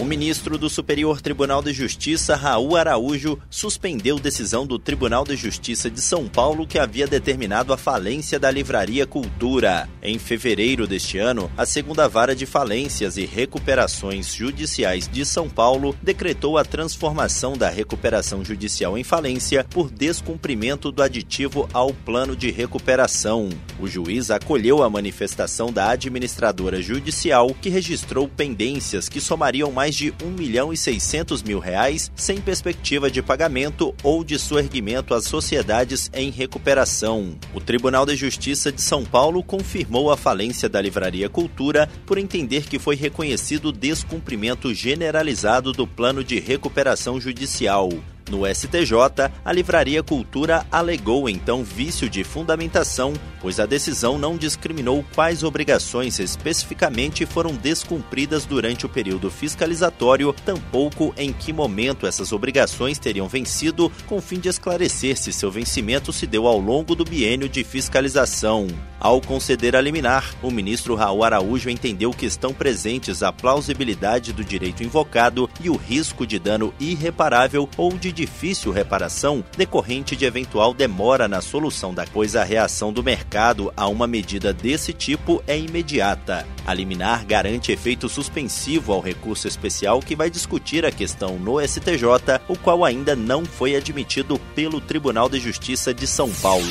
O ministro do Superior Tribunal de Justiça, Raul Araújo, suspendeu decisão do Tribunal de Justiça de São Paulo que havia determinado a falência da Livraria Cultura. Em fevereiro deste ano, a segunda vara de falências e recuperações judiciais de São Paulo decretou a transformação da recuperação judicial em falência por descumprimento do aditivo ao plano de recuperação. O juiz acolheu a manifestação da administradora judicial que registrou pendências que somariam mais mais de 1 milhão e 600 mil reais sem perspectiva de pagamento ou de suerguimento às sociedades em recuperação. O Tribunal de Justiça de São Paulo confirmou a falência da Livraria Cultura por entender que foi reconhecido descumprimento generalizado do plano de recuperação judicial. No STJ, a Livraria Cultura alegou então vício de fundamentação, pois a decisão não discriminou quais obrigações especificamente foram descumpridas durante o período fiscalizatório, tampouco em que momento essas obrigações teriam vencido, com fim de esclarecer se seu vencimento se deu ao longo do biênio de fiscalização. Ao conceder a liminar, o ministro Raul Araújo entendeu que estão presentes a plausibilidade do direito invocado e o risco de dano irreparável ou de difícil reparação decorrente de eventual demora na solução da pois a reação do mercado a uma medida desse tipo é imediata. A liminar garante efeito suspensivo ao recurso especial que vai discutir a questão no STJ, o qual ainda não foi admitido pelo Tribunal de Justiça de São Paulo.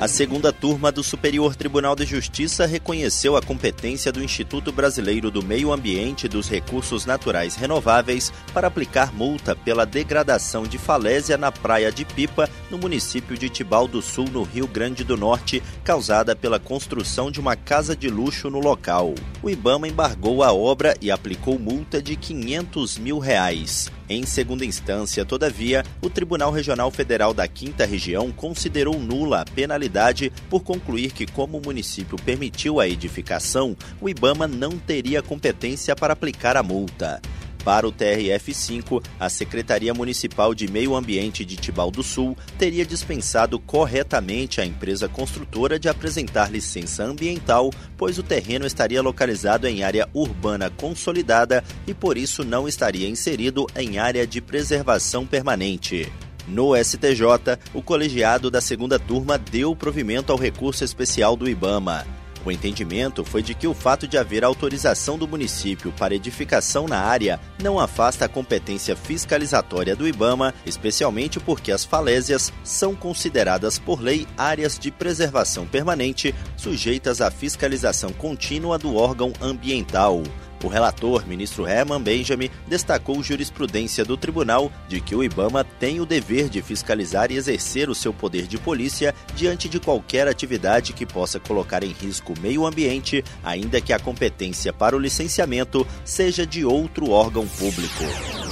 A segunda turma do Superior Tribunal de Justiça reconheceu a competência do Instituto Brasileiro do Meio Ambiente e dos Recursos Naturais Renováveis para aplicar multa pela degradação de falésia na Praia de Pipa, no município de Tibau do Sul, no Rio Grande do Norte, causada pela construção de uma casa de luxo no local. O Ibama embargou a obra e aplicou multa de 500 mil reais. Em segunda instância, todavia, o Tribunal Regional Federal da Quinta Região considerou nula a penalidade por concluir que, como o município permitiu a edificação, o Ibama não teria competência para aplicar a multa. Para o TRF5, a Secretaria Municipal de Meio Ambiente de Tibau do Sul teria dispensado corretamente a empresa construtora de apresentar licença ambiental, pois o terreno estaria localizado em área urbana consolidada e por isso não estaria inserido em área de preservação permanente. No STJ, o colegiado da segunda turma deu provimento ao recurso especial do IBAMA. O entendimento foi de que o fato de haver autorização do município para edificação na área não afasta a competência fiscalizatória do IBAMA, especialmente porque as falésias são consideradas por lei áreas de preservação permanente, sujeitas à fiscalização contínua do órgão ambiental. O relator, ministro Herman Benjamin, destacou jurisprudência do tribunal de que o IBAMA tem o dever de fiscalizar e exercer o seu poder de polícia diante de qualquer atividade que possa colocar em risco o meio ambiente, ainda que a competência para o licenciamento seja de outro órgão público.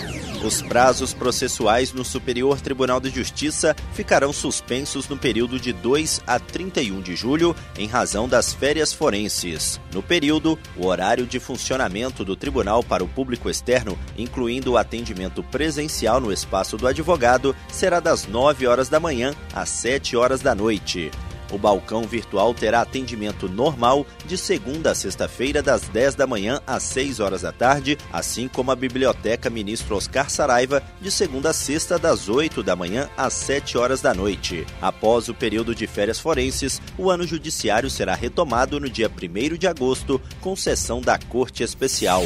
Os prazos processuais no Superior Tribunal de Justiça ficarão suspensos no período de 2 a 31 de julho, em razão das férias forenses. No período, o horário de funcionamento do tribunal para o público externo, incluindo o atendimento presencial no espaço do advogado, será das 9 horas da manhã às 7 horas da noite. O balcão virtual terá atendimento normal de segunda a sexta-feira, das 10 da manhã às 6 horas da tarde, assim como a Biblioteca Ministro Oscar Saraiva, de segunda a sexta, das 8 da manhã às 7 horas da noite. Após o período de férias forenses, o ano judiciário será retomado no dia 1 de agosto, com sessão da Corte Especial.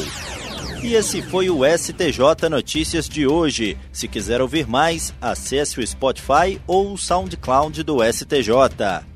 E esse foi o STJ Notícias de hoje. Se quiser ouvir mais, acesse o Spotify ou o SoundCloud do STJ.